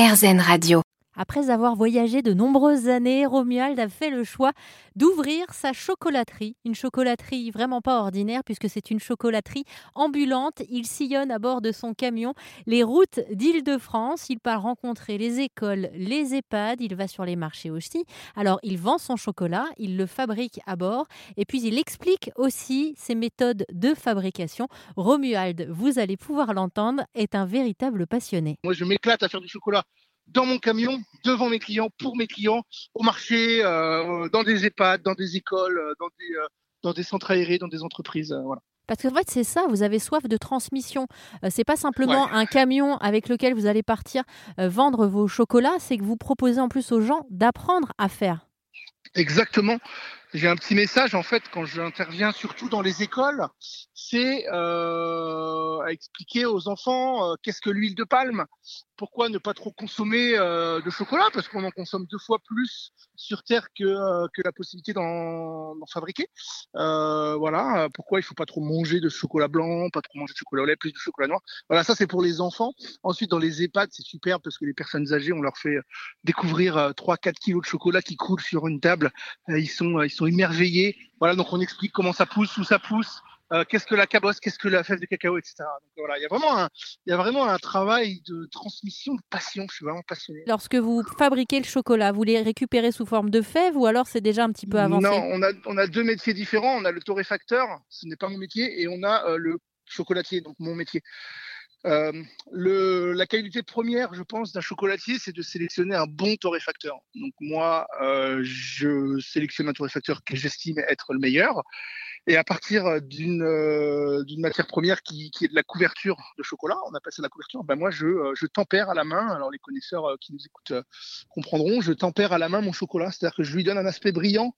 RZN Radio. Après avoir voyagé de nombreuses années, Romuald a fait le choix d'ouvrir sa chocolaterie. Une chocolaterie vraiment pas ordinaire puisque c'est une chocolaterie ambulante. Il sillonne à bord de son camion les routes d'Île-de-France. Il part rencontrer les écoles, les EHPAD. Il va sur les marchés aussi. Alors il vend son chocolat, il le fabrique à bord et puis il explique aussi ses méthodes de fabrication. Romuald, vous allez pouvoir l'entendre, est un véritable passionné. Moi je m'éclate à faire du chocolat dans mon camion, devant mes clients, pour mes clients, au marché, euh, dans des EHPAD, dans des écoles, euh, dans des, euh, dans des centres aérés, dans des entreprises. voilà. Parce qu'en fait, c'est ça, vous avez soif de transmission. c'est pas simplement un camion avec lequel vous allez partir vendre vos chocolats, c'est que vous proposez en plus aux gens d'apprendre à faire. Exactement. J'ai un petit message en fait quand j'interviens surtout dans les écoles, c'est euh, à expliquer aux enfants euh, qu'est-ce que l'huile de palme, pourquoi ne pas trop consommer euh, de chocolat? Parce qu'on en consomme deux fois plus sur terre que, euh, que la possibilité d'en fabriquer. Voilà, pourquoi il faut pas trop manger de chocolat blanc, pas trop manger de chocolat au lait, plus de chocolat noir? Voilà, ça c'est pour les enfants. Ensuite dans les EHPAD c'est super parce que les personnes âgées on leur fait découvrir 3-4 kilos de chocolat qui coulent sur une table. ils sont ils sont émerveillés. Voilà, donc on explique comment ça pousse, où ça pousse, euh, qu'est-ce que la cabosse, qu'est-ce que la fève de cacao, etc. Donc voilà, il y a vraiment un, il y a vraiment un travail de transmission de passion. Je suis vraiment passionné. Lorsque vous fabriquez le chocolat, vous les récupérez sous forme de fèves ou alors c'est déjà un petit peu avancé? Non, on a, on a deux métiers différents. On a le torréfacteur, ce n'est pas mon métier, et on a euh, le chocolatier, donc mon métier. Euh, la qualité première, je pense, d'un chocolatier, c'est de sélectionner un bon torréfacteur. Donc moi, euh, je sélectionne un torréfacteur que j'estime être le meilleur. Et à partir d'une euh, matière première qui, est de la couverture de chocolat, on appelle ça la couverture, ben moi je, tempère à la main, alors les connaisseurs qui nous écoutent comprendront, je tempère à la main mon chocolat, c'est-à-dire que je lui donne un aspect brillant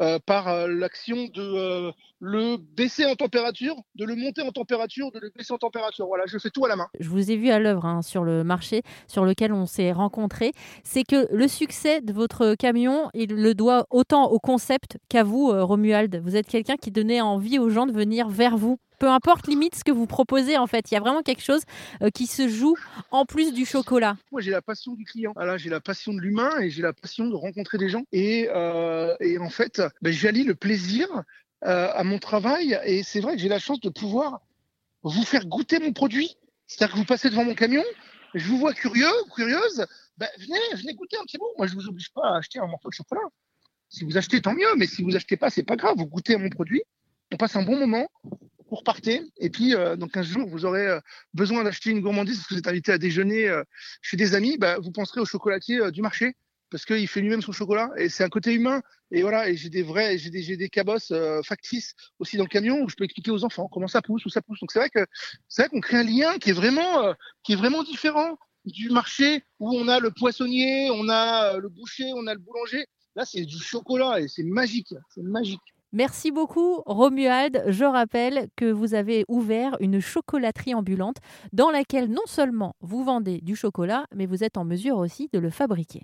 euh, par euh, l'action de euh, le baisser en température, de le monter en température, de le baisser en température. Voilà, je fais tout à la main. Je vous ai vu à l'œuvre hein, sur le marché sur lequel on s'est rencontrés. C'est que le succès de votre camion, il le doit autant au concept qu'à vous, Romuald. Vous êtes quelqu'un qui donnait envie aux gens de venir vers vous peu importe limite ce que vous proposez en fait. Il y a vraiment quelque chose euh, qui se joue en plus du chocolat. Moi j'ai la passion du client. Voilà, j'ai la passion de l'humain et j'ai la passion de rencontrer des gens. Et, euh, en fait, ben, j'allie le plaisir euh, à mon travail. Et c'est vrai que j'ai la chance de pouvoir vous faire goûter mon produit. C'est-à-dire que vous passez devant mon camion, je vous vois curieux, curieuse, ben, venez, venez goûter un petit bout. Moi je vous oblige pas à acheter un morceau de chocolat. Si vous achetez, tant mieux, mais si vous achetez pas, c'est pas grave. Vous goûtez à mon produit, on passe un bon moment, vous repartez. Et puis, euh, dans 15 jours, vous aurez euh, besoin d'acheter une gourmandise parce que vous êtes invité à déjeuner euh, chez des amis. Bah, vous penserez au chocolatier du marché parce qu'il fait lui-même son chocolat et c'est un côté humain. Et voilà, et j'ai des vrais, j'ai des, des cabosses factices aussi dans le camion où je peux expliquer aux enfants comment ça pousse, où ça pousse. Donc c'est vrai que c'est vrai qu'on crée un lien qui est vraiment, qui est vraiment différent du marché où on a le poissonnier, on a le boucher, on a le boulanger. Là, c'est du chocolat et c'est magique, c'est magique. Merci beaucoup Romuald. Je rappelle que vous avez ouvert une chocolaterie ambulante dans laquelle non seulement vous vendez du chocolat, mais vous êtes en mesure aussi de le fabriquer.